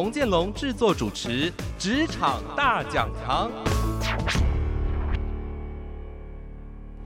童建龙制作主持《职场大讲堂》。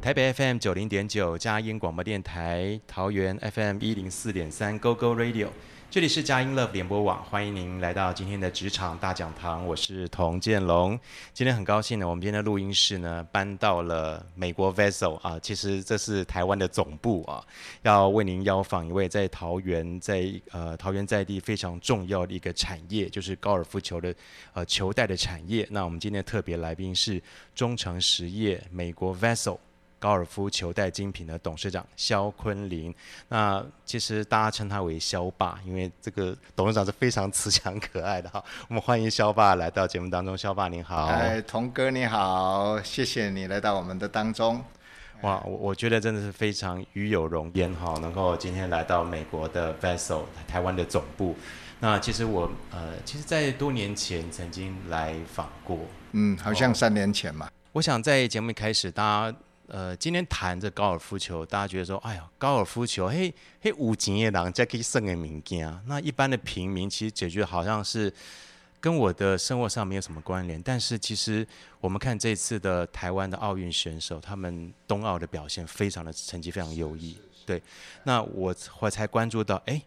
台北 FM 九零点九，佳音广播电台；桃园 FM 一零四点三，Go Go Radio。这里是佳音 Love 联播网，欢迎您来到今天的职场大讲堂，我是童建龙。今天很高兴呢，我们今天的录音室呢搬到了美国 Vessel 啊，其实这是台湾的总部啊，要为您邀访一位在桃园在呃桃园在地非常重要的一个产业，就是高尔夫球的呃球带的产业。那我们今天的特别来宾是中诚实业美国 Vessel。高尔夫球带精品的董事长肖坤林，那其实大家称他为肖爸，因为这个董事长是非常慈祥可爱的哈。我们欢迎肖爸来到节目当中，肖爸您好。哎，童哥你好，谢谢你来到我们的当中。哇，我我觉得真的是非常与有荣焉哈，能够今天来到美国的 Vessel 台湾的总部。那其实我呃，其实，在多年前曾经来访过，嗯，好像三年前嘛。我想在节目一开始，大家。呃，今天谈这高尔夫球，大家觉得说，哎呀，高尔夫球，嘿，嘿，有钱的人才可以胜的物件。那一般的平民其实解决好像是跟我的生活上没有什么关联。但是其实我们看这次的台湾的奥运选手，他们冬奥的表现非常的成绩非常优异。对，那我我才关注到，哎，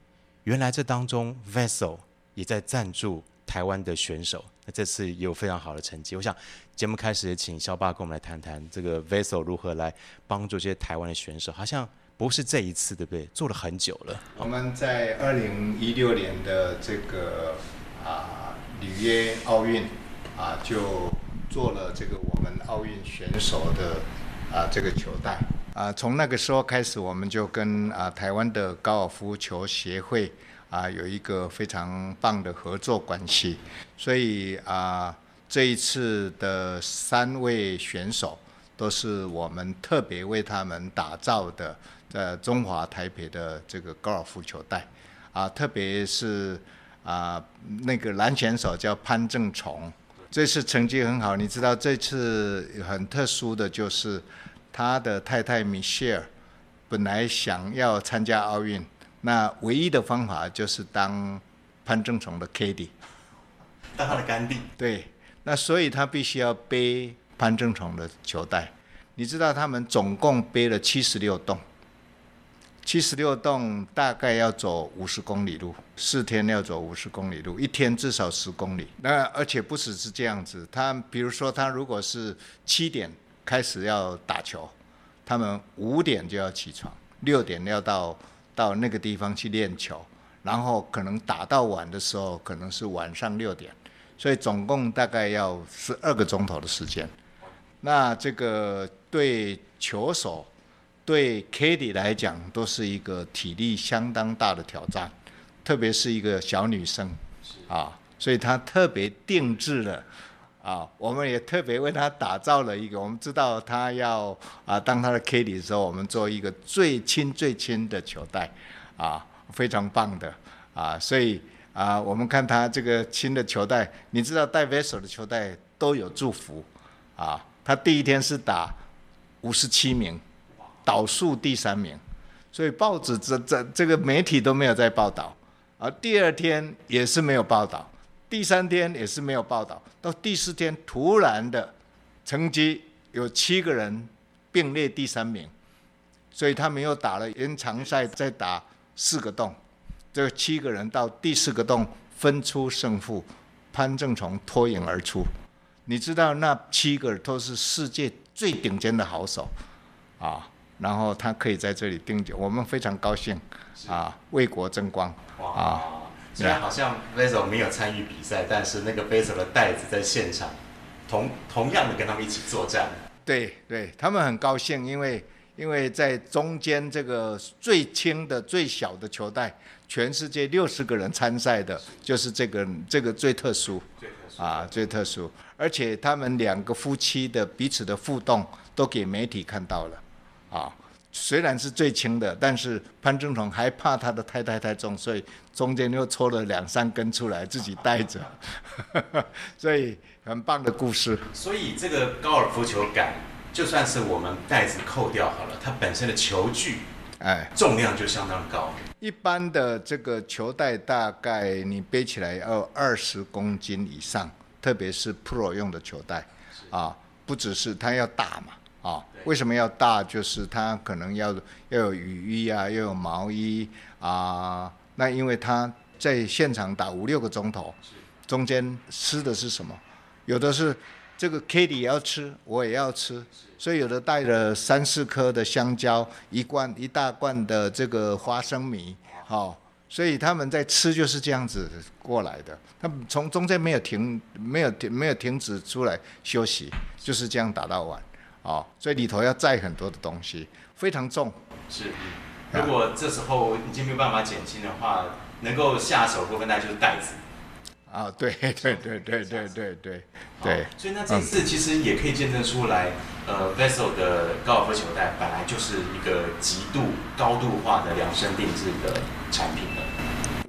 原来这当中 Vessel 也在赞助台湾的选手。那这次也有非常好的成绩。我想节目开始也请肖爸跟我们来谈谈这个 Vessel 如何来帮助这些台湾的选手。好像不是这一次，对不对？做了很久了。我们在二零一六年的这个啊里约奥运啊，就做了这个我们奥运选手的啊这个球带啊。从那个时候开始，我们就跟啊台湾的高尔夫球协会。啊，有一个非常棒的合作关系，所以啊，这一次的三位选手都是我们特别为他们打造的，在中华台北的这个高尔夫球带啊，特别是啊那个男选手叫潘正崇，这次成绩很好。你知道这次很特殊的就是他的太太米歇尔本来想要参加奥运。那唯一的方法就是当潘正崇的 Caddy，当他的干弟。对，那所以他必须要背潘正崇的球带。你知道他们总共背了七十六洞，七十六洞大概要走五十公里路，四天要走五十公里路，一天至少十公里。那而且不只是这样子，他比如说他如果是七点开始要打球，他们五点就要起床，六点要到。到那个地方去练球，然后可能打到晚的时候，可能是晚上六点，所以总共大概要十二个钟头的时间。那这个对球手、对 Katie 来讲，都是一个体力相当大的挑战，特别是一个小女生啊，所以她特别定制了啊，我们也特别为她打造了一个。我们知道她要啊当她的 Caddy 的时候，我们做一个最轻最轻的球带。啊，非常棒的啊，所以啊，我们看他这个新的球带，你知道带 Vessel 的球带都有祝福啊。他第一天是打五十七名，倒数第三名，所以报纸这这这个媒体都没有在报道。而第二天也是没有报道，第三天也是没有报道，到第四天突然的成绩有七个人并列第三名，所以他们又打了延长赛，再打。四个洞，这七个人到第四个洞分出胜负，潘正崇脱颖而出。你知道那七个都是世界最顶尖的好手，啊，然后他可以在这里定久，我们非常高兴，啊，为国争光。啊，虽然好像 Vessel 没有参与比赛，但是那个 Vessel 的袋子在现场，同同样的跟他们一起作战。对对，他们很高兴，因为。因为在中间这个最轻的最小的球带，全世界六十个人参赛的，就是这个这个最特殊，啊，最特殊，而且他们两个夫妻的彼此的互动都给媒体看到了，啊，虽然是最轻的，但是潘正统还怕他的太太太重，所以中间又抽了两三根出来自己带着，所以很棒的故事。所以这个高尔夫球杆，就算是我们带子扣掉好了，它本身的球具。哎，重量就相当高。一般的这个球袋大概你背起来要二十公斤以上，特别是 Pro 用的球袋，啊，不只是它要大嘛，啊，为什么要大？就是它可能要要有雨衣啊，要有毛衣啊。那因为它在现场打五六个钟头，中间吃的是什么？有的是。这个 Kitty 也要吃，我也要吃，所以有的带了三四颗的香蕉，一罐一大罐的这个花生米，好、哦，所以他们在吃就是这样子过来的，他们从中间没有停，没有停，没有停止出来休息，就是这样打到晚，哦，所以里头要载很多的东西，非常重。是，如果这时候已经没有办法减轻的话，能够下手部分那就是袋子。啊，对 对对对对对对对，所以那这次其实也可以见证出来，呃，Vessel 的高尔夫球袋本来就是一个极度高度化的量身定制的产品了。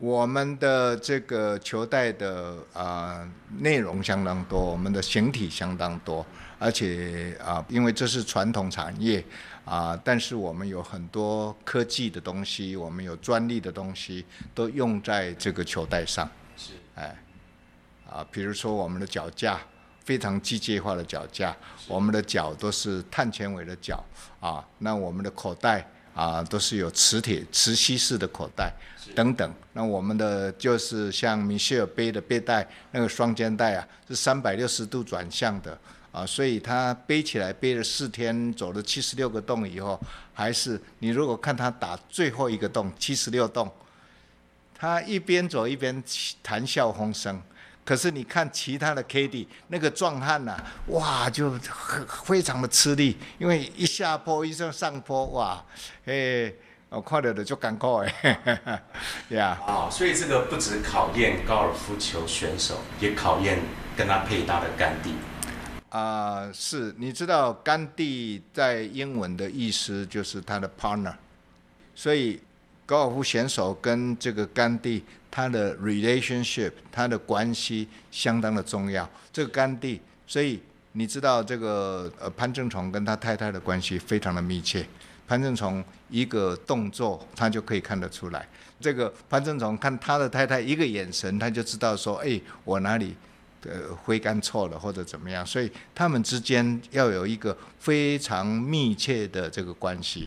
我们的这个球袋的啊、呃、内容相当多，我们的形体相当多，而且啊、呃，因为这是传统产业啊、呃，但是我们有很多科技的东西，我们有专利的东西都用在这个球袋上。是，哎。啊，比如说我们的脚架，非常机械化的脚架，我们的脚都是碳纤维的脚啊。那我们的口袋啊，都是有磁铁、磁吸式的口袋等等。那我们的就是像米歇尔背的背带，那个双肩带啊，是三百六十度转向的啊，所以他背起来背了四天，走了七十六个洞以后，还是你如果看他打最后一个洞七十六洞，他一边走一边谈笑风生。可是你看其他的 Caddy 那个壮汉呐，哇，就很非常的吃力，因为一下坡一上上坡，哇，哎，我看到的就感慨哎，呀，啊，所以这个不止考验高尔夫球选手，也考验跟他配搭的甘地。啊、呃，是，你知道甘地在英文的意思就是他的 partner，所以高尔夫选手跟这个杆弟。他的 relationship，他的关系相当的重要。这个杆弟，所以你知道这个呃潘正崇跟他太太的关系非常的密切。潘正崇一个动作，他就可以看得出来。这个潘正崇看他的太太一个眼神，他就知道说，哎，我哪里呃挥杆错了或者怎么样。所以他们之间要有一个非常密切的这个关系。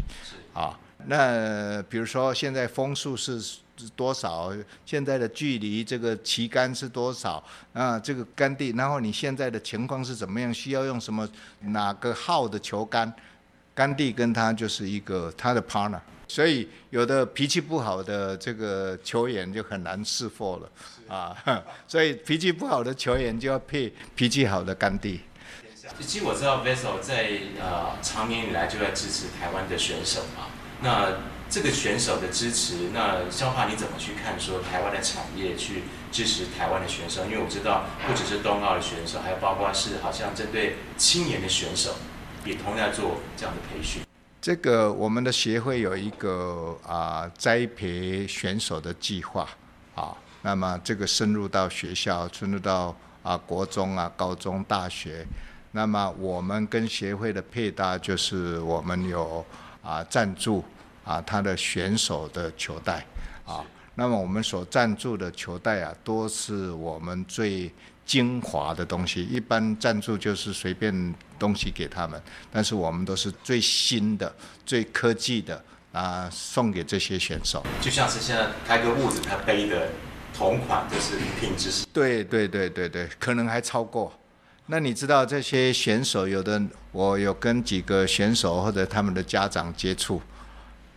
啊，那比如说现在风速是。是多少？现在的距离，这个旗杆是多少？啊，这个杆弟，然后你现在的情况是怎么样？需要用什么哪个号的球杆？杆弟跟他就是一个他的 partner，所以有的脾气不好的这个球员就很难释放了啊。所以脾气不好的球员就要配脾气好的杆弟。其实我知道 Vessel 在呃长年以来就在支持台湾的选手嘛，那。这个选手的支持，那肖华你怎么去看？说台湾的产业去支持台湾的选手，因为我知道不只是冬奥的选手，还有包括是好像针对青年的选手，也同样做这样的培训。这个我们的协会有一个啊、栽培选手的计划啊，那么这个深入到学校，深入到啊国中啊、高中、大学，那么我们跟协会的配搭就是我们有啊赞助。啊，他的选手的球袋，啊，那么我们所赞助的球袋啊，多是我们最精华的东西。一般赞助就是随便东西给他们，但是我们都是最新的、最科技的啊，送给这些选手。就像是现在开个屋子，他背的同款就是品质是。对对对对对，可能还超过。那你知道这些选手，有的我有跟几个选手或者他们的家长接触。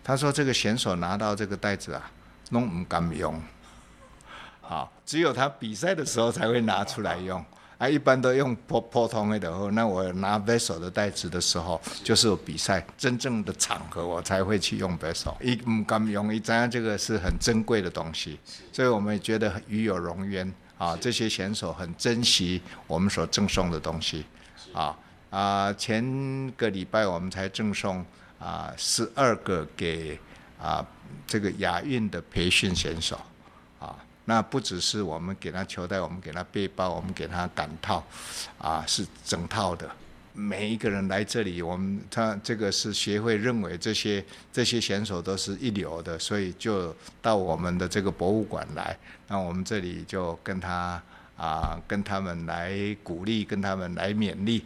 他说：“这个选手拿到这个袋子啊，拢唔敢用，好，只有他比赛的时候才会拿出来用，啊，一般都用普普通的。那我拿 Vessel 的袋子的时候，就是有比赛真正的场合，我才会去用 Vessel。一唔敢用，一张这个是很珍贵的东西，所以我们也觉得与有荣焉。”啊，这些选手很珍惜我们所赠送的东西，啊啊，前个礼拜我们才赠送啊十二个给啊这个亚运的培训选手，啊，那不只是我们给他球袋，我们给他背包，我们给他杆套，啊，是整套的。每一个人来这里，我们他这个是协会认为这些这些选手都是一流的，所以就到我们的这个博物馆来。那我们这里就跟他啊，跟他们来鼓励，跟他们来勉励，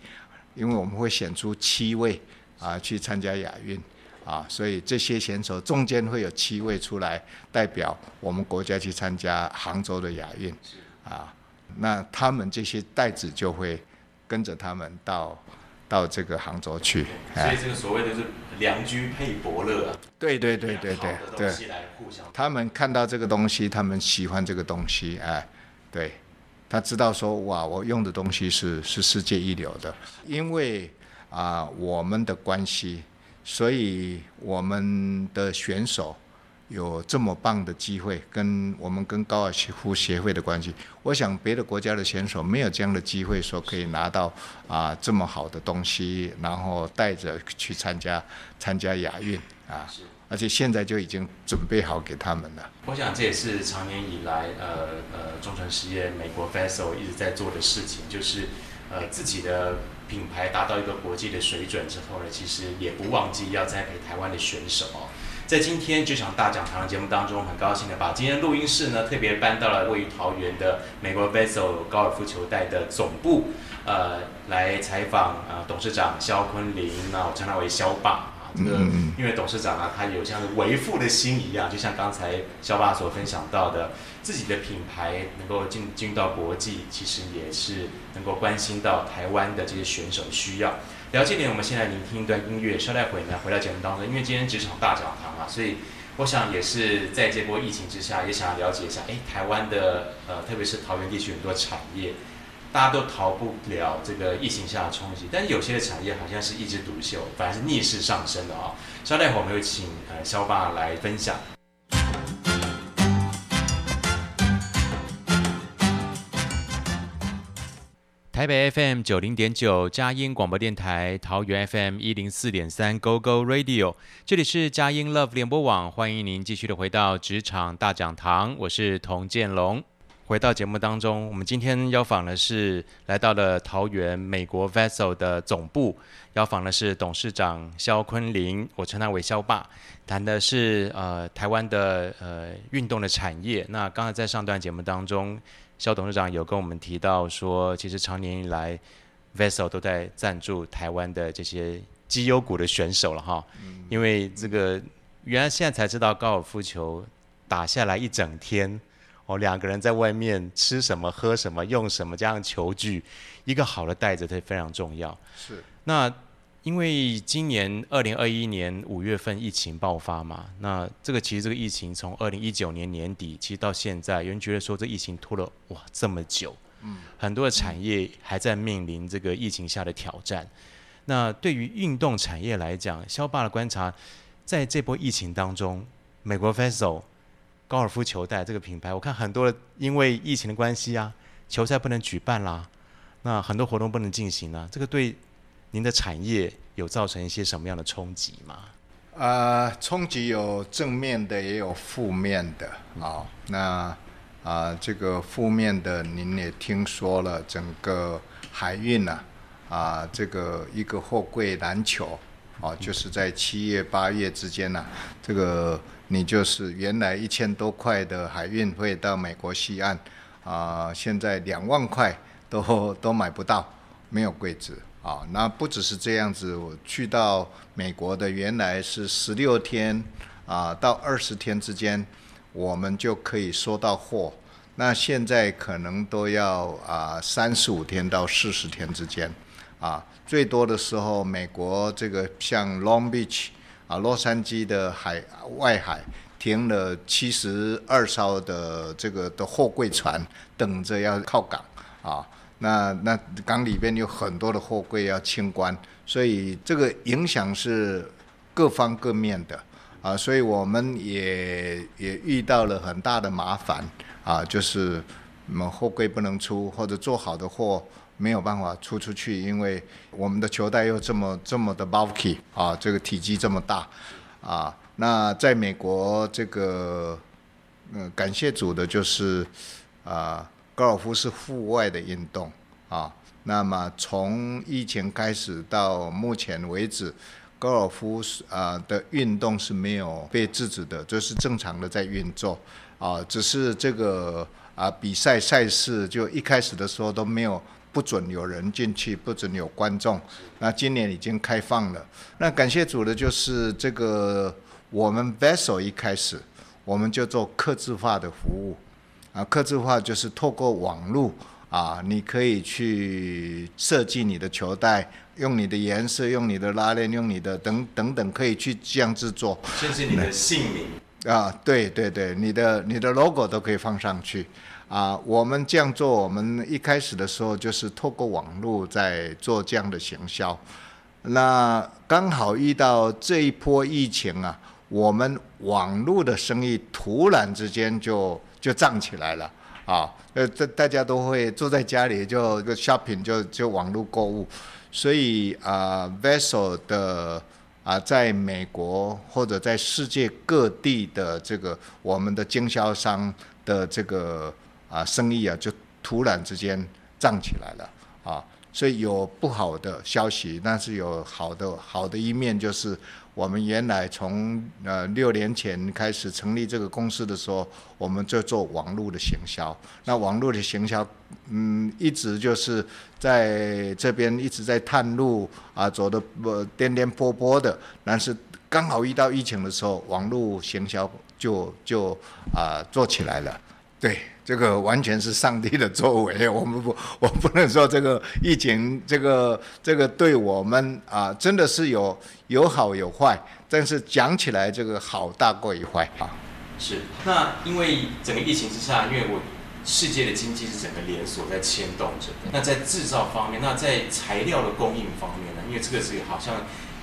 因为我们会选出七位啊去参加亚运啊，所以这些选手中间会有七位出来代表我们国家去参加杭州的亚运啊。那他们这些袋子就会跟着他们到。到这个杭州去，所以这个所谓的是良驹配伯乐啊。对对对对对对。他们看到这个东西，他们喜欢这个东西，哎，对，他知道说哇，我用的东西是是世界一流的，因为啊、呃、我们的关系，所以我们的选手。有这么棒的机会，跟我们跟高尔夫协会的关系，我想别的国家的选手没有这样的机会，说可以拿到啊这么好的东西，然后带着去参加参加亚运啊，而且现在就已经准备好给他们了。我想这也是长年以来呃呃中船实业美国 Vessel 一直在做的事情，就是呃自己的品牌达到一个国际的水准之后呢，其实也不忘记要栽培台湾的选手。在今天这场大讲堂的节目当中，很高兴的把今天录音室呢特别搬到了位于桃园的美国 Vessel 高尔夫球带的总部，呃，来采访呃董事长肖坤林，那我称他为肖爸啊，这个因为董事长啊，他有像是为父的心一样，就像刚才肖爸所分享到的，自己的品牌能够进进到国际，其实也是能够关心到台湾的这些选手需要。了解点，我们先来聆听一段音乐，稍待会呢回到节目当中。因为今天职场大讲堂啊，所以我想也是在这波疫情之下，也想要了解一下，哎，台湾的呃，特别是桃园地区很多产业，大家都逃不了这个疫情下的冲击，但是有些的产业好像是一枝独秀，反而是逆势上升的啊。稍待会我们会请呃萧爸来分享。台北 FM 九零点九，佳音广播电台，桃园 FM 一零四点三，Go Go Radio，这里是佳音 Love 联播网，欢迎您继续的回到职场大讲堂，我是童建龙。回到节目当中，我们今天邀访的是来到了桃园美国 Vessel 的总部，邀访的是董事长肖坤林，我称他为肖爸，谈的是呃台湾的呃运动的产业。那刚才在上段节目当中。萧董事长有跟我们提到说，其实长年以来，Vessel 都在赞助台湾的这些绩优股的选手了哈。因为这个原来现在才知道高尔夫球打下来一整天，哦，两个人在外面吃什么、喝什么、用什么，加上球具，一个好的袋子，它非常重要。是。那。因为今年二零二一年五月份疫情爆发嘛，那这个其实这个疫情从二零一九年年底，其实到现在，有人觉得说这疫情拖了哇这么久，嗯，很多的产业还在面临这个疫情下的挑战。那对于运动产业来讲，肖爸的观察，在这波疫情当中，美国 Vessel 高尔夫球带这个品牌，我看很多因为疫情的关系啊，球赛不能举办啦，那很多活动不能进行啊，这个对。您的产业有造成一些什么样的冲击吗？呃，冲击有正面的，也有负面的。好，那啊、这个负面的您也听说了，整个海运呐，啊、这个一个货柜难求，啊，就是在七月八月之间呐、啊，这个你就是原来一千多块的海运会到美国西岸，啊、现在两万块都都买不到，没有柜子。啊，那不只是这样子，我去到美国的原来是十六天啊到二十天之间，我们就可以收到货。那现在可能都要啊三十五天到四十天之间，啊，最多的时候，美国这个像 Long Beach 啊洛杉矶的海外海停了七十二艘的这个的货柜船，等着要靠港啊。那那港里边有很多的货柜要清关，所以这个影响是各方各面的啊，所以我们也也遇到了很大的麻烦啊，就是我们货柜不能出，或者做好的货没有办法出出去，因为我们的球袋又这么这么的 bulky 啊，这个体积这么大啊。那在美国，这个嗯，感谢主的就是啊，高尔夫是户外的运动啊。那么从疫情开始到目前为止，高尔夫是啊的运动是没有被制止的，这、就是正常的在运作啊。只是这个啊比赛赛事就一开始的时候都没有不准有人进去，不准有观众。那今年已经开放了。那感谢主的就是这个。我们 Vessel 一开始，我们就做客制化的服务，啊，客制化就是透过网络啊，你可以去设计你的球袋，用你的颜色，用你的拉链，用你的等等等，可以去这样制作，甚至你的姓名啊，对对对，你的你的 logo 都可以放上去啊。我们这样做，我们一开始的时候就是透过网络在做这样的行销，那刚好遇到这一波疫情啊。我们网络的生意突然之间就就涨起来了啊！呃，这大家都会坐在家里就个 shopping 就就网络购物，所以啊，Vessel 的啊，在美国或者在世界各地的这个我们的经销商的这个啊生意啊，就突然之间涨起来了啊！所以有不好的消息，但是有好的好的一面就是。我们原来从呃六年前开始成立这个公司的时候，我们就做网络的行销。那网络的行销，嗯，一直就是在这边一直在探路啊，走的不颠颠簸簸的。但是刚好遇到疫情的时候，网络行销就就啊做起来了。对。这个完全是上帝的作为，我们不，我不能说这个疫情，这个这个对我们啊，真的是有有好有坏，但是讲起来，这个好大过于坏啊。是，那因为整个疫情之下，因为我世界的经济是整个连锁在牵动着的。那在制造方面，那在材料的供应方面呢？因为这个是好像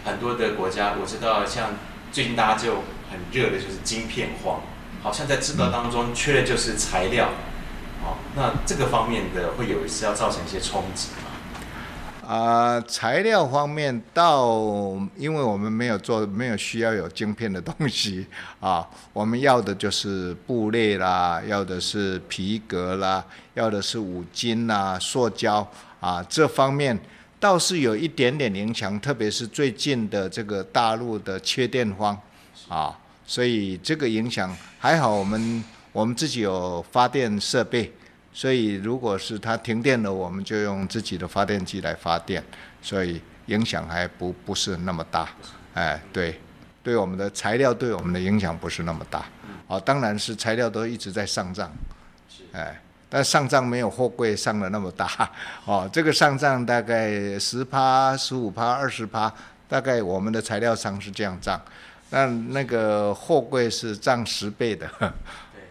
很多的国家，我知道像最近大家就很热的就是晶片荒。好像在制造当中缺的就是材料，好，那这个方面的会有一次要造成一些冲击吗？啊、材料方面到，因为我们没有做，没有需要有晶片的东西 啊，我们要的就是布类啦，要的是皮革啦，要的是五金啦、塑胶啊，这方面倒是有一点点影响，特别是最近的这个大陆的缺电荒啊。所以这个影响还好，我们我们自己有发电设备，所以如果是它停电了，我们就用自己的发电机来发电，所以影响还不不是那么大。哎，对，对我们的材料对我们的影响不是那么大。哦，当然是材料都一直在上涨，哎，但上涨没有货柜上的那么大。哦，这个上涨大概十趴、十五趴、二十趴，大概我们的材料商是这样涨。那那个货柜是涨十倍的，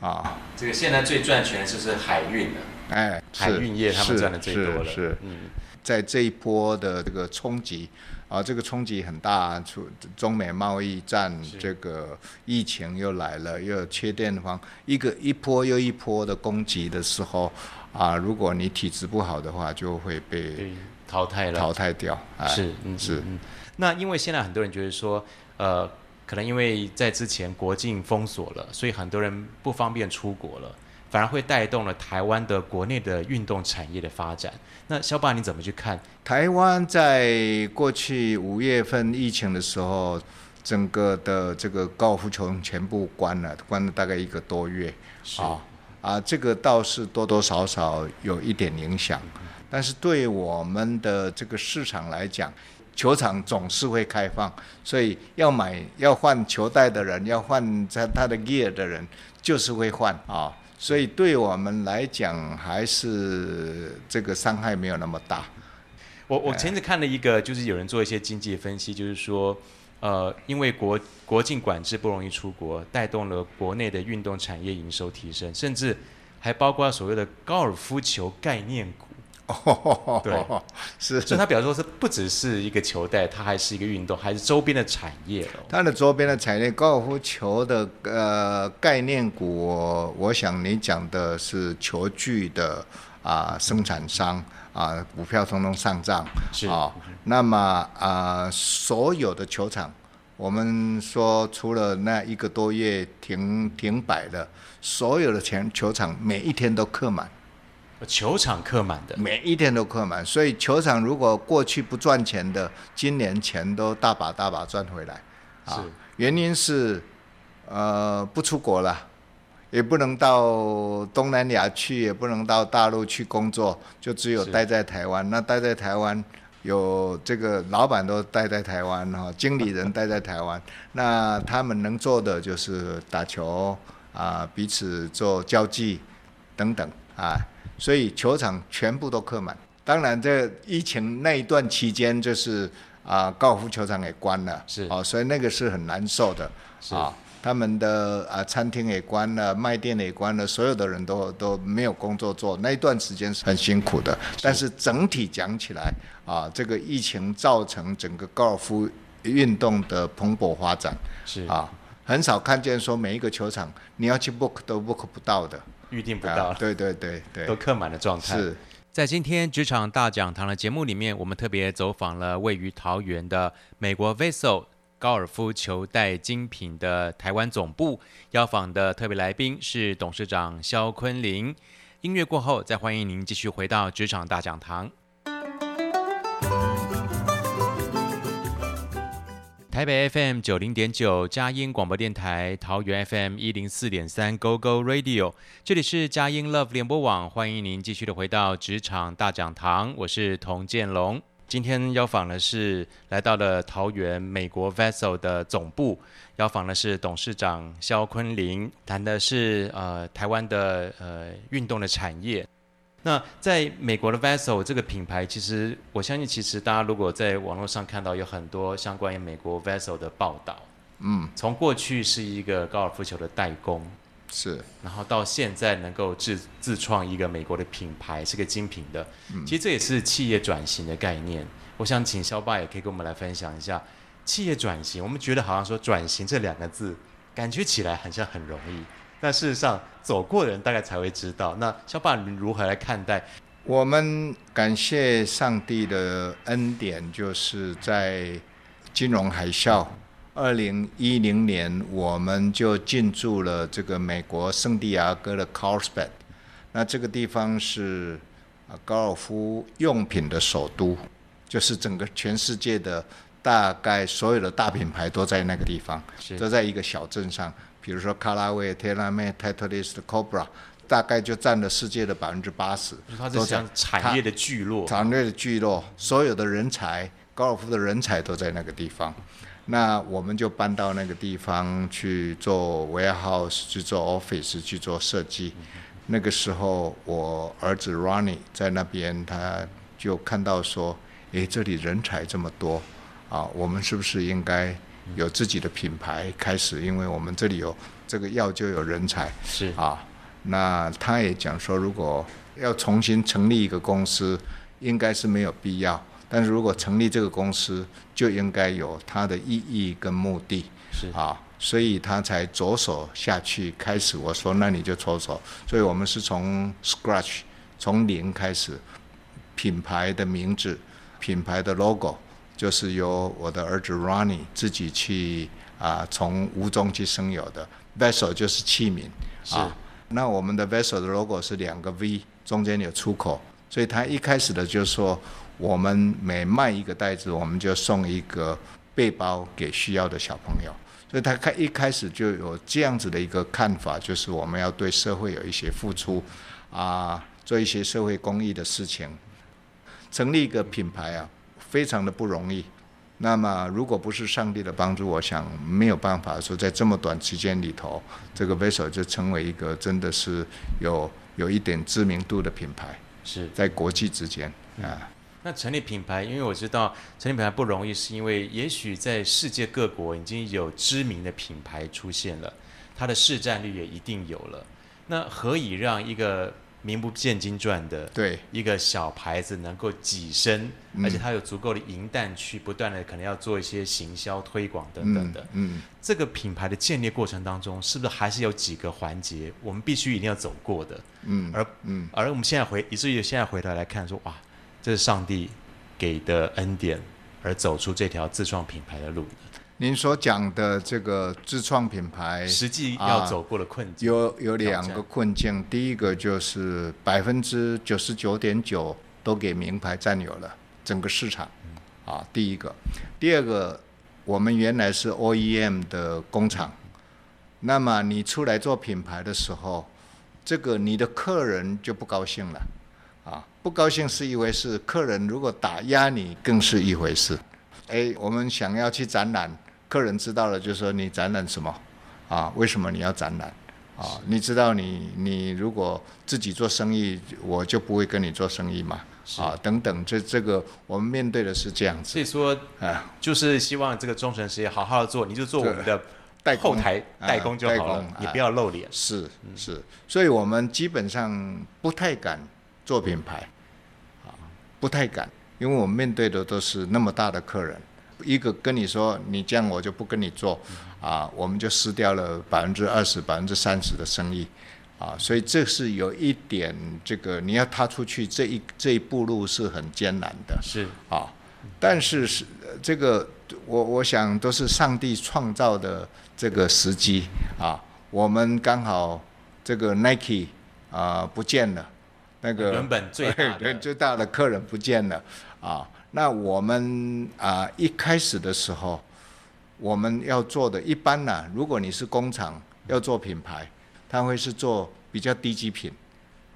啊，这个现在最赚钱的就是海运了，哎，海运业他们赚的最多了，是，嗯，在这一波的这个冲击，啊，这个冲击很大，出中美贸易战，这个疫情又来了，又有缺电方，一个一波又一波的攻击的时候，啊，如果你体质不好的话，就会被淘汰了，淘汰掉，哎、是，嗯，是，嗯，那因为现在很多人觉得说，呃。可能因为在之前国境封锁了，所以很多人不方便出国了，反而会带动了台湾的国内的运动产业的发展。那小宝你怎么去看？台湾在过去五月份疫情的时候，整个的这个高尔夫球全部关了，关了大概一个多月。是啊，啊，这个倒是多多少少有一点影响，但是对我们的这个市场来讲。球场总是会开放，所以要买要换球袋的人，要换他他的 gear 的人，就是会换啊。所以对我们来讲，还是这个伤害没有那么大。我我前次看了一个，就是有人做一些经济分析，就是说，呃，因为国国境管制不容易出国，带动了国内的运动产业营收提升，甚至还包括所谓的高尔夫球概念股。哦，对，是，所以它表示说是不只是一个球袋，它还是一个运动，还是周边的产业了。它的周边的产业，高尔夫球的呃概念股，我想你讲的是球具的啊、呃、生产商啊、呃，股票通通上涨是啊。那么啊、呃，所有的球场，我们说除了那一个多月停停摆的，所有的全球场每一天都客满。球场客满的，每一天都客满，所以球场如果过去不赚钱的，今年钱都大把大把赚回来。啊，是原因是，呃，不出国了，也不能到东南亚去，也不能到大陆去工作，就只有待在台湾。那待在台湾，有这个老板都待在台湾哈，经理人待在台湾，那他们能做的就是打球啊，彼此做交际等等啊。所以球场全部都客满，当然这疫情那一段期间，就是啊高尔夫球场也关了，是。哦，所以那个是很难受的，是。啊，他们的啊餐厅也关了，卖店也关了，所有的人都都没有工作做，那一段时间是很辛苦的。是。但是整体讲起来，啊，这个疫情造成整个高尔夫运动的蓬勃发展，是。啊，很少看见说每一个球场你要去 book 都 book 不到的。预定不到，啊，对对对对，都客满的状态。是在今天职场大讲堂的节目里面，我们特别走访了位于桃园的美国 Vessel 高尔夫球带精品的台湾总部，邀访的特别来宾是董事长肖坤林。音乐过后，再欢迎您继续回到职场大讲堂。台北 FM 九零点九佳音广播电台，桃园 FM 一零四点三 Go Go Radio，这里是佳音 Love 联播网，欢迎您继续的回到职场大讲堂，我是童建龙。今天邀访的是来到了桃园美国 Vessel 的总部，邀访的是董事长肖坤林，谈的是呃台湾的呃运动的产业。那在美国的 Vessel 这个品牌，其实我相信，其实大家如果在网络上看到有很多相关于美国 Vessel 的报道，嗯，从过去是一个高尔夫球的代工，是，然后到现在能够自自创一个美国的品牌，是个精品的，嗯，其实这也是企业转型的概念。我想请肖爸也可以跟我们来分享一下企业转型。我们觉得好像说转型这两个字，感觉起来好像很容易。但事实上，走过的人大概才会知道。那肖爸，你如何来看待？我们感谢上帝的恩典，就是在金融海啸，二零一零年，我们就进驻了这个美国圣地亚哥的 Carlsbad。那这个地方是啊高尔夫用品的首都，就是整个全世界的大概所有的大品牌都在那个地方，都在一个小镇上。比如说卡拉威、TaylorMade、Titleist、Cobra，大概就占了世界的百分之八十。它是像产业的聚落。产业的聚落，所有的人才，高尔夫的人才都在那个地方。那我们就搬到那个地方去做 warehouse，去做 office，去做设计。那个时候，我儿子 Ronnie 在那边，他就看到说：“诶，这里人才这么多，啊，我们是不是应该？”有自己的品牌开始，因为我们这里有这个药就有人才，是啊。那他也讲说，如果要重新成立一个公司，应该是没有必要。但是如果成立这个公司，就应该有它的意义跟目的，是啊。所以他才着手下去开始。我说那你就着手。所以我们是从 scratch 从零开始，品牌的名字，品牌的 logo。就是由我的儿子 Ronnie 自己去啊，从无中去生有的 Vessel 就是器皿啊。那我们的 Vessel 的 logo 是两个 V，中间有出口，所以他一开始的就说，我们每卖一个袋子，我们就送一个背包给需要的小朋友。所以他开一开始就有这样子的一个看法，就是我们要对社会有一些付出啊，做一些社会公益的事情，成立一个品牌啊。非常的不容易，那么如果不是上帝的帮助，我想没有办法说在这么短时间里头，这个 Vessel 就成为一个真的是有有一点知名度的品牌，是在国际之间啊、嗯。那成立品牌，因为我知道成立品牌不容易，是因为也许在世界各国已经有知名的品牌出现了，它的市占率也一定有了。那何以让一个名不见经传的，对一个小牌子能够跻身，嗯、而且它有足够的银弹去不断的可能要做一些行销推广等等的。嗯，嗯这个品牌的建立过程当中，是不是还是有几个环节我们必须一定要走过的？嗯，而嗯，而我们现在回，以至于现在回头来看说，哇，这是上帝给的恩典，而走出这条自创品牌的路。您所讲的这个自创品牌，实际要走过的困境，啊、有有两个困境。第一个就是百分之九十九点九都给名牌占有了整个市场，啊，第一个。第二个，我们原来是 OEM 的工厂，那么你出来做品牌的时候，这个你的客人就不高兴了，啊，不高兴是一回事，客人如果打压你更是一回事。哎，我们想要去展览。客人知道了，就说你展览什么，啊？为什么你要展览？啊？你知道你你如果自己做生意，我就不会跟你做生意嘛？啊，等等，这这个我们面对的是这样子。所以说，啊，就是希望这个中诚实业好好的做，你就做我们的后台代工就好了，你不要露脸。是是，所以我们基本上不太敢做品牌，啊，不太敢，因为我们面对的都是那么大的客人。一个跟你说，你这样我就不跟你做，啊，我们就失掉了百分之二十、百分之三十的生意，啊，所以这是有一点，这个你要踏出去这一这一步路是很艰难的，是啊，但是是这个我我想都是上帝创造的这个时机啊，我们刚好这个 Nike 啊不见了，那个原本最大的 最大的客人不见了啊。那我们啊，一开始的时候，我们要做的，一般呢，如果你是工厂要做品牌，它会是做比较低级品，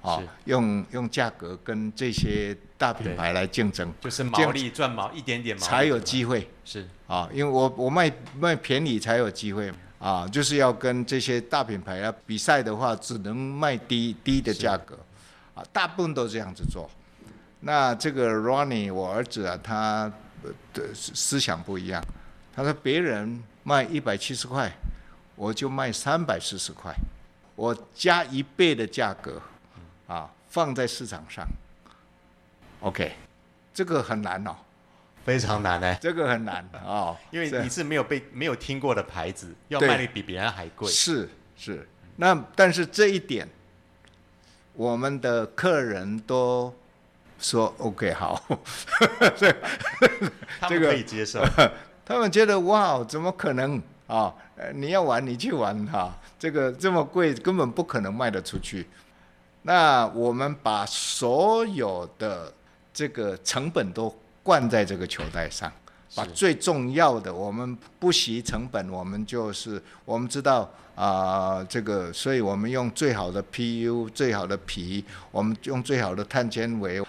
啊，用用价格跟这些大品牌来竞争，就是毛利赚毛一点点毛才有机会，是。啊，因为我我卖卖便宜才有机会啊，就是要跟这些大品牌要比赛的话，只能卖低低的价格，啊，大部分都这样子做。那这个 Ronnie，我儿子啊，他的思想不一样。他说别人卖一百七十块，我就卖三百四十块，我加一倍的价格，啊，放在市场上。OK，这个很难哦，非常难呢。这个很难哦，因为你是没有被没有听过的牌子，要卖的比别人还贵。是是，那但是这一点，我们的客人都。说 OK 好，这 个他们可以接受，他们觉得哇，怎么可能啊？你要玩你去玩哈、啊，这个这么贵，根本不可能卖得出去。那我们把所有的这个成本都灌在这个球袋上，把最重要的，我们不惜成本，我们就是我们知道啊、呃，这个，所以我们用最好的 PU、最好的皮，我们用最好的碳纤维。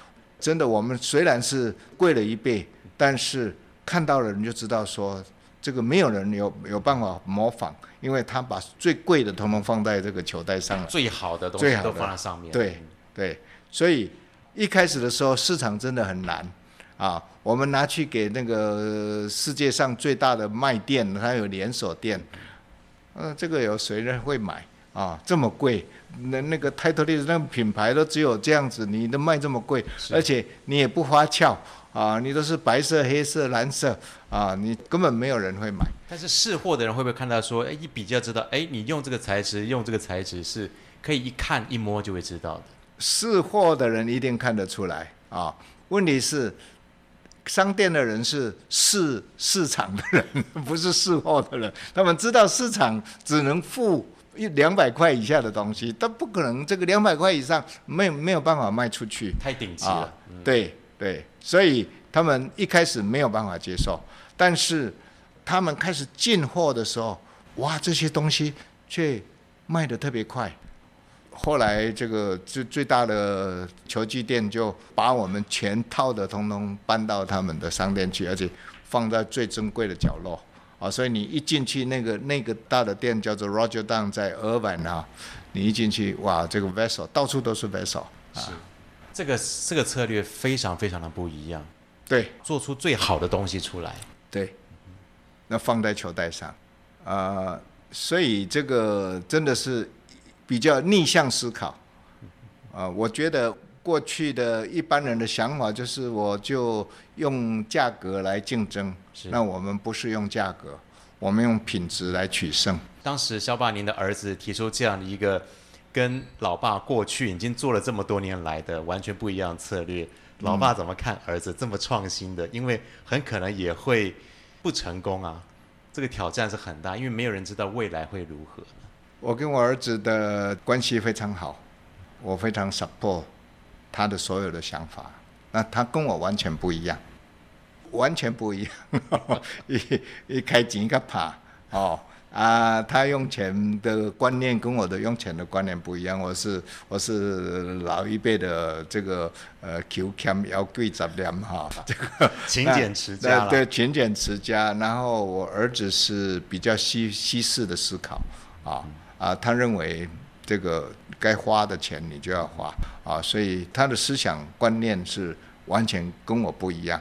真的，我们虽然是贵了一倍，但是看到了人就知道说，这个没有人有有办法模仿，因为他把最贵的统统放在这个球袋上了，最好的东西都放在上面。对对，所以一开始的时候市场真的很难啊。我们拿去给那个世界上最大的卖店，它有连锁店，嗯、啊，这个有谁人会买啊？这么贵。那那个泰特利那个品牌都只有这样子，你都卖这么贵，而且你也不花俏啊，你都是白色、黑色、蓝色啊，你根本没有人会买。但是试货的人会不会看到说，哎，一比较知道，哎，你用这个材质，用这个材质是可以一看一摸就会知道的。试货的人一定看得出来啊，问题是商店的人是试市场的人，不是试货的人，他们知道市场只能付。一两百块以下的东西，但不可能这个两百块以上没有没有办法卖出去，太顶级了。啊嗯、对对，所以他们一开始没有办法接受，但是他们开始进货的时候，哇，这些东西却卖得特别快。后来这个最最大的球具店就把我们全套的通通搬到他们的商店去，而且放在最珍贵的角落。啊，所以你一进去那个那个大的店叫做 Roger Dunn 在尔湾啊，你一进去哇，这个 vessel 到处都是 vessel 啊，是，这个这个策略非常非常的不一样，对，做出最好的东西出来，对，那放在球袋上，啊、呃，所以这个真的是比较逆向思考，啊，我觉得过去的一般人的想法就是，我就用价格来竞争。是。那我们不是用价格，我们用品质来取胜。当时肖爸，您的儿子提出这样的一个跟老爸过去已经做了这么多年来的完全不一样的策略，老爸怎么看儿子这么创新的？因为很可能也会不成功啊，这个挑战是很大，因为没有人知道未来会如何。我跟我儿子的关系非常好，我非常 support 他的所有的想法。那他跟我完全不一样，完全不一样。一一开钱一个怕哦啊，他用钱的观念跟我的用钱的观念不一样。我是我是老一辈的这个呃求俭要贵杂念哈，这个 勤俭持家对勤俭持家。然后我儿子是比较西西式的思考啊。嗯啊，他认为这个该花的钱你就要花啊，所以他的思想观念是完全跟我不一样。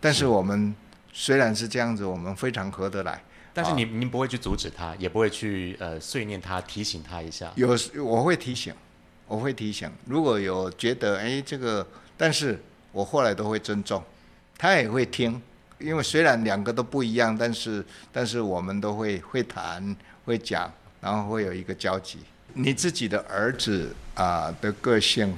但是我们虽然是这样子，我们非常合得来。但是您您不会去阻止他，也不会去呃碎念他，提醒他一下。有我会提醒，我会提醒。如果有觉得哎这个，但是我后来都会尊重，他也会听，因为虽然两个都不一样，但是但是我们都会会谈会讲。然后会有一个交集。你自己的儿子啊的个性，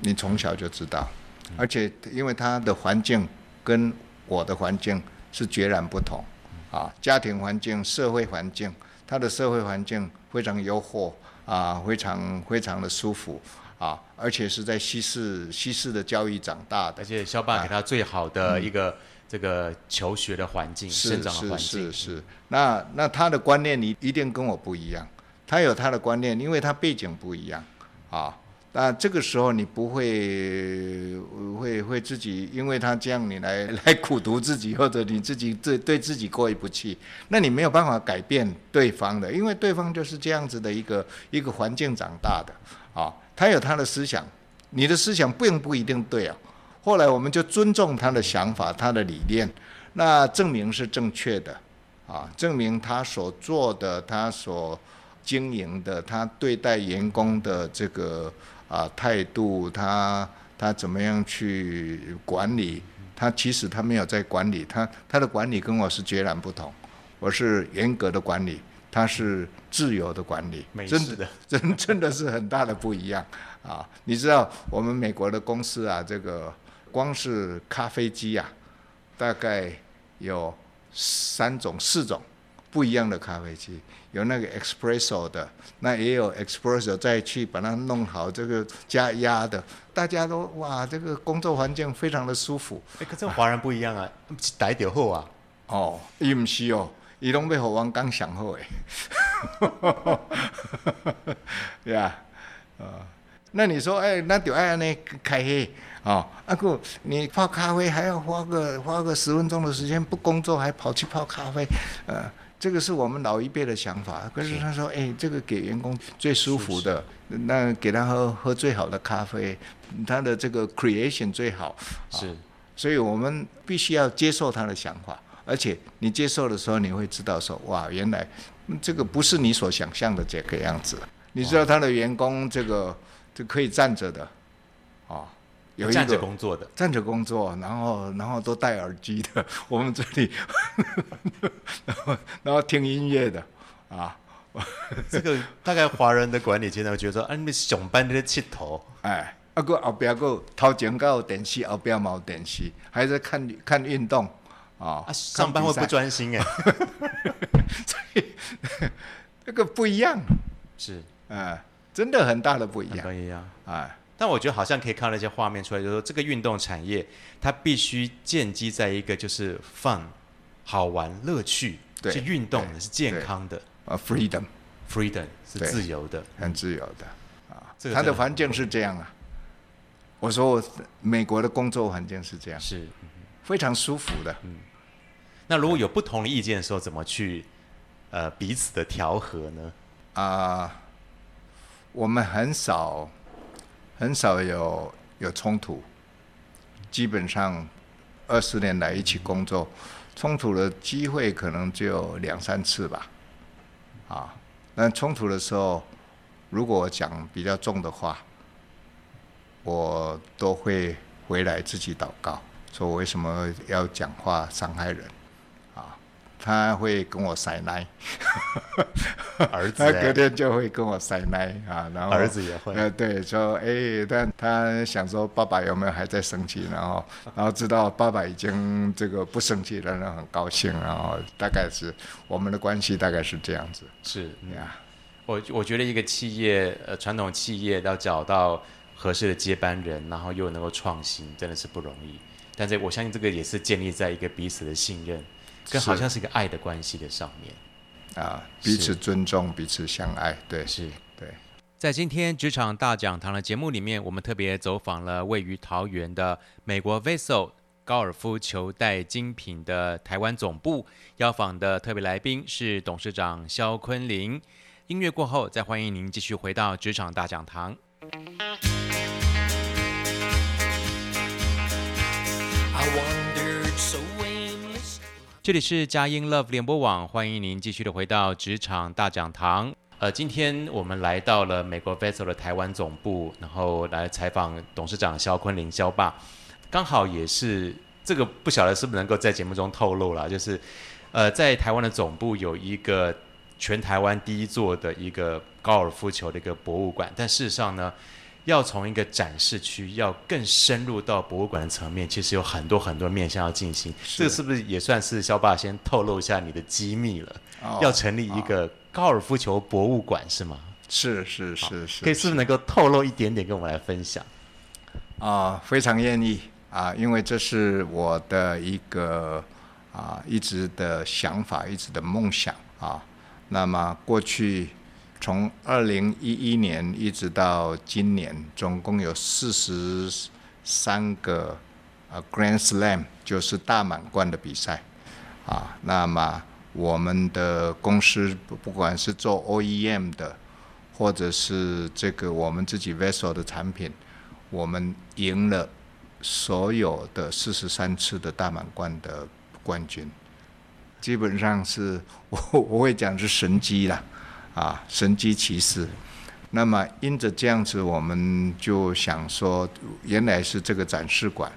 你从小就知道，而且因为他的环境跟我的环境是截然不同，啊，家庭环境、社会环境，他的社会环境非常优渥啊，非常非常的舒服啊，而且是在西式西式的教育长大的，而且肖爸给他最好的一个。这个求学的环境，是生长的环境，是是是。那那他的观念，你一定跟我不一样。他有他的观念，因为他背景不一样啊。那这个时候你不会会会自己，因为他这样，你来 来苦读自己，或者你自己对对自己过意不去，那你没有办法改变对方的，因为对方就是这样子的一个一个环境长大的啊。他有他的思想，你的思想并不一定对啊。后来我们就尊重他的想法，他的理念，那证明是正确的，啊，证明他所做的，他所经营的，他对待员工的这个啊态度，他他怎么样去管理，他其实他没有在管理，他他的管理跟我是截然不同，我是严格的管理，他是自由的管理，真的 真真的是很大的不一样啊！你知道我们美国的公司啊，这个。光是咖啡机呀、啊，大概有三种、四种不一样的咖啡机，有那个 espresso 的，那也有 espresso 再去把它弄好，这个加压的，大家都哇，这个工作环境非常的舒服。哎，可是华人不一样啊，逮点货啊。哦，伊唔是哦，伊拢要和王刚想好诶。对啊，啊，那你说，哎，那就爱安尼开黑。哦，阿哥，你泡咖啡还要花个花个十分钟的时间，不工作还跑去泡咖啡，呃，这个是我们老一辈的想法。可是他说，哎，这个给员工最舒服的，那给他喝喝最好的咖啡，他的这个 creation 最好。是，所以我们必须要接受他的想法，而且你接受的时候，你会知道说，哇，原来这个不是你所想象的这个样子。你知道他的员工这个就可以站着的，啊。有站着工作的，站着工作，然后然后都戴耳机的，我们这里，然后然后听音乐的，啊，这个大概华人的管理阶层会觉得说，啊，你们上班在佚佗，哎，啊个后边个头前有电视，后边没有电视，还在看看运动，啊，啊上班会不专心哎，所以这个不一样，是，哎，真的很大的不一样，不一样，哎。但我觉得好像可以看到一些画面出来，就是说这个运动产业它必须建基在一个就是 fun 好玩乐趣，对，是运动的，是健康的。啊，freedom，freedom 是自由的，很自由的。啊，它的环境是这样啊。我说我美国的工作环境是这样，是非常舒服的。嗯。那如果有不同的意见的时候，怎么去呃彼此的调和呢？啊，我们很少。很少有有冲突，基本上二十年来一起工作，冲突的机会可能只有两三次吧，啊，那冲突的时候，如果我讲比较重的话，我都会回来自己祷告，说我为什么要讲话伤害人。他会跟我塞奶，儿子，他隔天就会跟我塞奶啊，然后儿子也会，呃，对，说，哎，但他想说爸爸有没有还在生气，然后，然后知道爸爸已经这个不生气了，然后很高兴，然后大概是我们的关系大概是这样子，是呀，我我觉得一个企业，呃，传统企业要找到合适的接班人，然后又能够创新，真的是不容易，但是我相信这个也是建立在一个彼此的信任。跟好像是一个爱的关系的上面，啊，彼此尊重，彼此相爱，对，是，对。在今天职场大讲堂的节目里面，我们特别走访了位于桃园的美国 Vessel 高尔夫球袋精品的台湾总部，邀访的特别来宾是董事长肖坤林。音乐过后，再欢迎您继续回到职场大讲堂。这里是佳音 Love 联播网，欢迎您继续的回到职场大讲堂。呃，今天我们来到了美国 Vessel 的台湾总部，然后来采访董事长肖坤林、肖爸。刚好也是这个，不晓得是不是能够在节目中透露了，就是呃，在台湾的总部有一个全台湾第一座的一个高尔夫球的一个博物馆，但事实上呢，要从一个展示区要更深入到博物馆的层面，其实有很多很多面向要进行。这个是不是也算是肖爸先透露一下你的机密了？哦、要成立一个高尔夫球博物馆是吗？是是是是。可以是不是能够透露一点点跟我们来分享？啊，非常愿意啊，因为这是我的一个啊一直的想法，一直的梦想啊。那么过去。从二零一一年一直到今年，总共有四十三个呃 Grand Slam，就是大满贯的比赛啊。那么我们的公司不管是做 OEM 的，或者是这个我们自己 Vessel 的产品，我们赢了所有的四十三次的大满贯的冠军，基本上是我我会讲是神机啦。啊，神机奇事。那么因着这样子，我们就想说，原来是这个展示馆。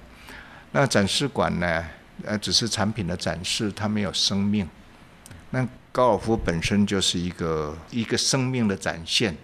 那展示馆呢，呃，只是产品的展示，它没有生命。那高尔夫本身就是一个一个生命的展现。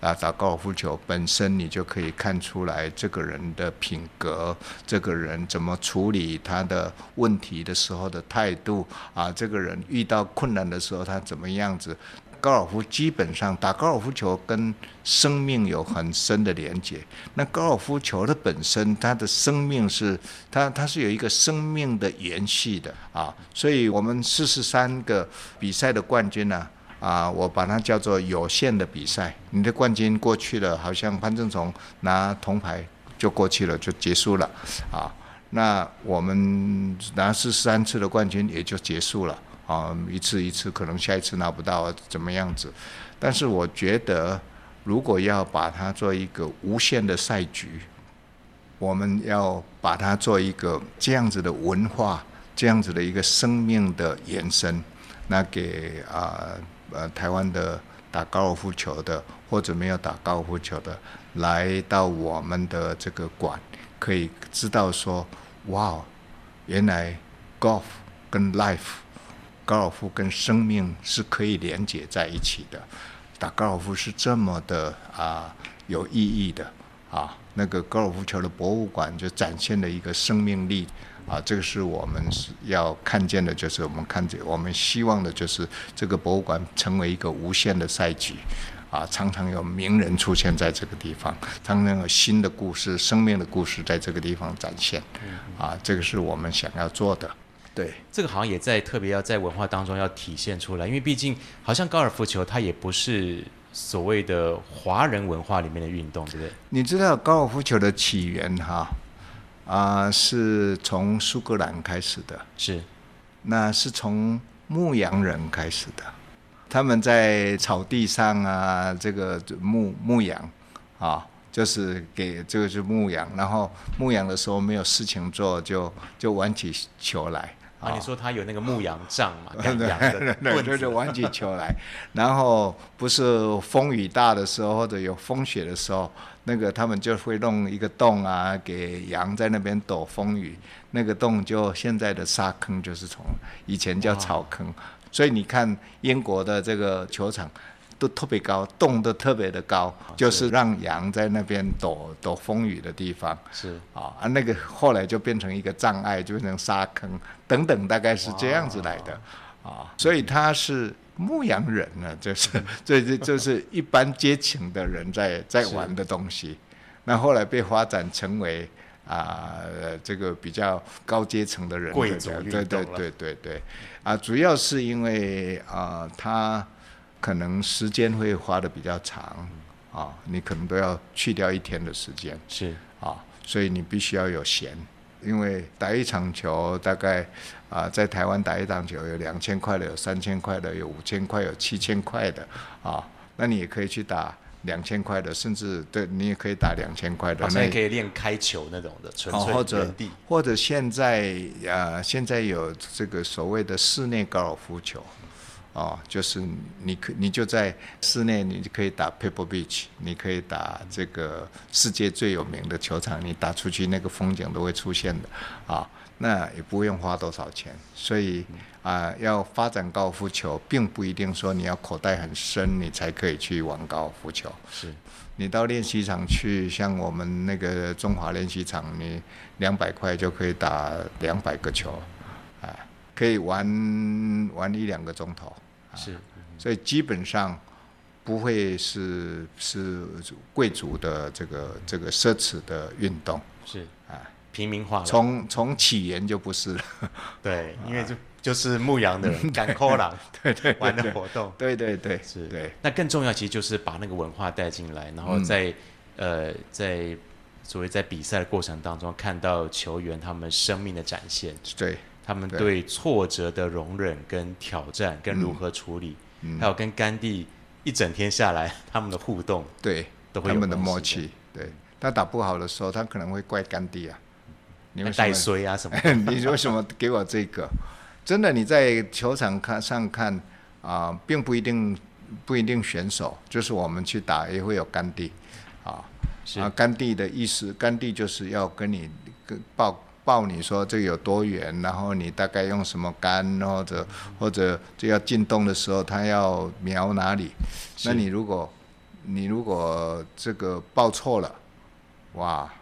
啊，打高尔夫球本身，你就可以看出来这个人的品格，这个人怎么处理他的问题的时候的态度。啊，这个人遇到困难的时候，他怎么样子？高尔夫基本上打高尔夫球跟生命有很深的连接。那高尔夫球的本身，它的生命是它它是有一个生命的延续的啊。所以我们四十三个比赛的冠军呢，啊，我把它叫做有限的比赛。你的冠军过去了，好像潘正从拿铜牌就过去了，就结束了啊。那我们拿四十三次的冠军也就结束了。啊，一次一次，可能下一次拿不到，怎么样子？但是我觉得，如果要把它做一个无限的赛局，我们要把它做一个这样子的文化，这样子的一个生命的延伸，那给啊呃台湾的打高尔夫球的或者没有打高尔夫球的，来到我们的这个馆，可以知道说，哇，原来 golf 跟 life。高尔夫跟生命是可以连接在一起的，打高尔夫是这么的啊有意义的。啊。那个高尔夫球的博物馆就展现了一个生命力。啊，这个是我们是要看见的，就是我们看见我们希望的就是这个博物馆成为一个无限的赛局。啊，常常有名人出现在这个地方，常常有新的故事、生命的故事在这个地方展现。啊，这个是我们想要做的。对，这个好像也在特别要在文化当中要体现出来，因为毕竟好像高尔夫球它也不是所谓的华人文化里面的运动，对不对？你知道高尔夫球的起源哈啊、呃，是从苏格兰开始的，是，那是从牧羊人开始的，他们在草地上啊，这个牧牧羊啊，就是给这个是牧羊，然后牧羊的时候没有事情做，就就玩起球来。啊，你说他有那个牧羊杖嘛，赶 对羊的对对，棍子就是玩起球来。然后不是风雨大的时候，或者有风雪的时候，那个他们就会弄一个洞啊，给羊在那边躲风雨。那个洞就现在的沙坑，就是从以前叫草坑。所以你看英国的这个球场。都特别高，洞都特别的高，就是让羊在那边躲躲风雨的地方。是啊，啊，那个后来就变成一个障碍，就变成沙坑等等，大概是这样子来的。啊，所以他是牧羊人呢，就是 这这就是一般阶层的人在在玩的东西。那后来被发展成为啊、呃，这个比较高阶层的人贵族。对对对对对，啊，主要是因为啊，他。可能时间会花的比较长，啊，你可能都要去掉一天的时间，是啊，所以你必须要有闲，因为打一场球大概啊，在台湾打一场球有两千块的，有三千块的，有五千块，有七千块的，啊，那你也可以去打两千块的，甚至对你也可以打两千块的，那也可以练开球那种的，纯粹或者或者现在啊，现在有这个所谓的室内高尔夫球。哦，就是你可你就在室内，你就可以打 Pebble Beach，你可以打这个世界最有名的球场，你打出去那个风景都会出现的，啊、那也不用花多少钱。所以啊、要发展高尔夫球，并不一定说你要口袋很深，你才可以去玩高尔夫球。是，你到练习场去，像我们那个中华练习场，你两百块就可以打两百个球，可以玩玩一两个钟头。是，所以基本上不会是是贵族的这个这个奢侈的运动，是。啊，平民化了。从从起源就不是了，对，因为就就是牧羊的人 赶扣狼，对对玩的活动，对对对，是。对，那更重要其实就是把那个文化带进来，然后在呃在所谓在比赛的过程当中看到球员他们生命的展现，对。他们对挫折的容忍跟挑战，跟如何处理，还有跟甘地一整天下来他们的互动，对，都会有他们的默契。对，他打不好的时候，他可能会怪甘地啊，你带衰啊什么？你为什么给我这个？真的，你在球场看上看啊、呃，并不一定不一定选手，就是我们去打也会有甘地啊。是啊，甘地的意思，甘地就是要跟你跟报。报你说这个有多远，然后你大概用什么杆，或者或者这要进洞的时候，他要瞄哪里？那你如果你如果这个报错了，哇，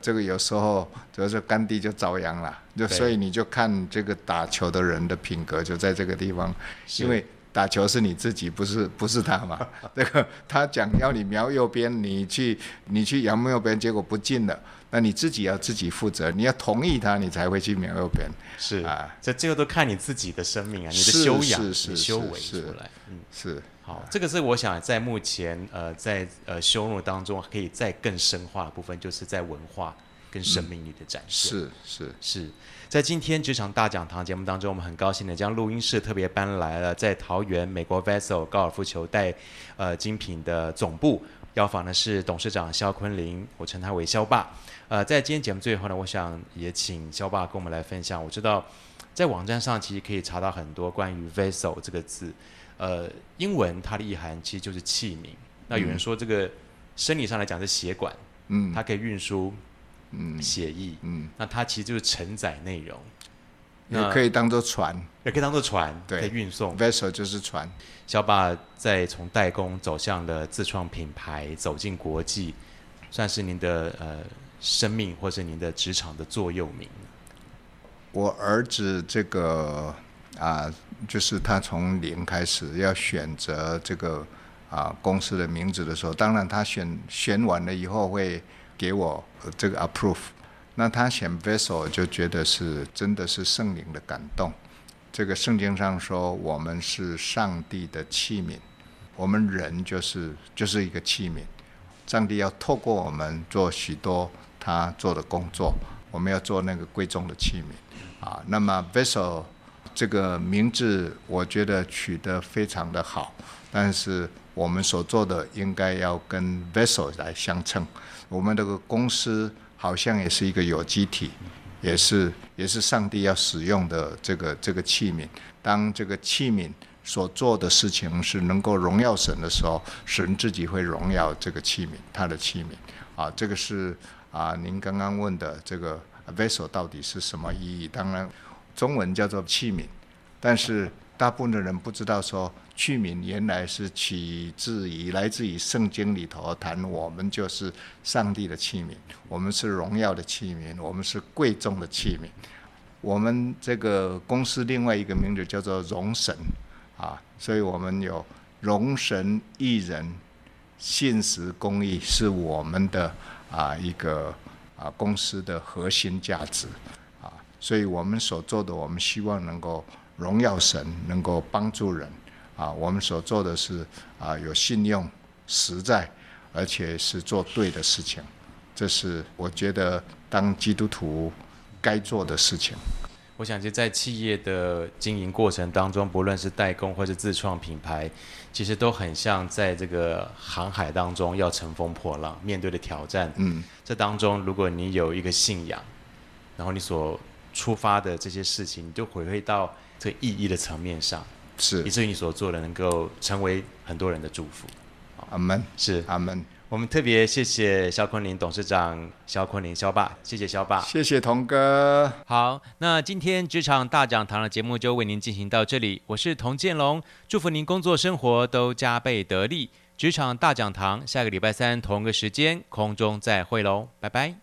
这个有时候主要是甘地就遭殃了。就所以你就看这个打球的人的品格就在这个地方，因为打球是你自己，不是不是他嘛。这个他讲要你瞄右边，你去你去瞄右边，结果不进了。那你自己要自己负责，你要同意他，你才会去瞄右边。是啊，这最后都看你自己的生命啊，你的修养、你的修为出来。嗯，是好，这个是我想在目前呃在呃修路当中可以再更深化的部分，就是在文化跟生命力的展现。是是是，在今天职场大讲堂节目当中，我们很高兴的将录音室特别搬来了，在桃园美国 Vessel 高尔夫球带呃精品的总部，邀访的是董事长肖坤林，我称他为肖爸。呃，在今天节目最后呢，我想也请肖爸跟我们来分享。我知道在网站上其实可以查到很多关于 vessel 这个字，呃，英文它的意涵其实就是器皿。那有人说这个生理上来讲是血管，嗯，它可以运输，嗯，血液，嗯，那它其实就是承载内容，也可以当做船，也可以当做船，对，可以运送。vessel 就是船。肖爸在从代工走向了自创品牌，走进国际，算是您的呃。生命或是您的职场的座右铭。我儿子这个啊，就是他从零开始要选择这个啊公司的名字的时候，当然他选选完了以后会给我这个 approve。那他选 vessel 就觉得是真的是圣灵的感动。这个圣经上说，我们是上帝的器皿，我们人就是就是一个器皿，上帝要透过我们做许多。他做的工作，我们要做那个贵重的器皿啊。那么 vessel 这个名字，我觉得取得非常的好，但是我们所做的应该要跟 vessel 来相称。我们这个公司好像也是一个有机体，也是也是上帝要使用的这个这个器皿。当这个器皿所做的事情是能够荣耀神的时候，神自己会荣耀这个器皿，他的器皿。啊，这个是啊，您刚刚问的这个 vessel 到底是什么意义？当然，中文叫做器皿，但是大部分的人不知道说。器皿原来是取自于来自于圣经里头谈，我们就是上帝的器皿，我们是荣耀的器皿，我们是贵重的器皿。我们这个公司另外一个名字叫做荣神啊，所以我们有荣神益人、信实公义是我们的啊一个啊公司的核心价值啊，所以我们所做的，我们希望能够荣耀神，能够帮助人。啊，我们所做的是啊，有信用、实在，而且是做对的事情，这是我觉得当基督徒该做的事情。我想，就在企业的经营过程当中，不论是代工或是自创品牌，其实都很像在这个航海当中要乘风破浪，面对的挑战。嗯，这当中如果你有一个信仰，然后你所出发的这些事情，你就回馈到这个意义的层面上。是，以至于你所做的能够成为很多人的祝福。阿门。是阿门。我们特别谢谢肖坤林董事长，肖坤林肖爸，谢谢肖爸，谢谢童哥。好，那今天职场大讲堂的节目就为您进行到这里，我是童建龙，祝福您工作生活都加倍得力。职场大讲堂下个礼拜三同个时间空中再会喽，拜拜。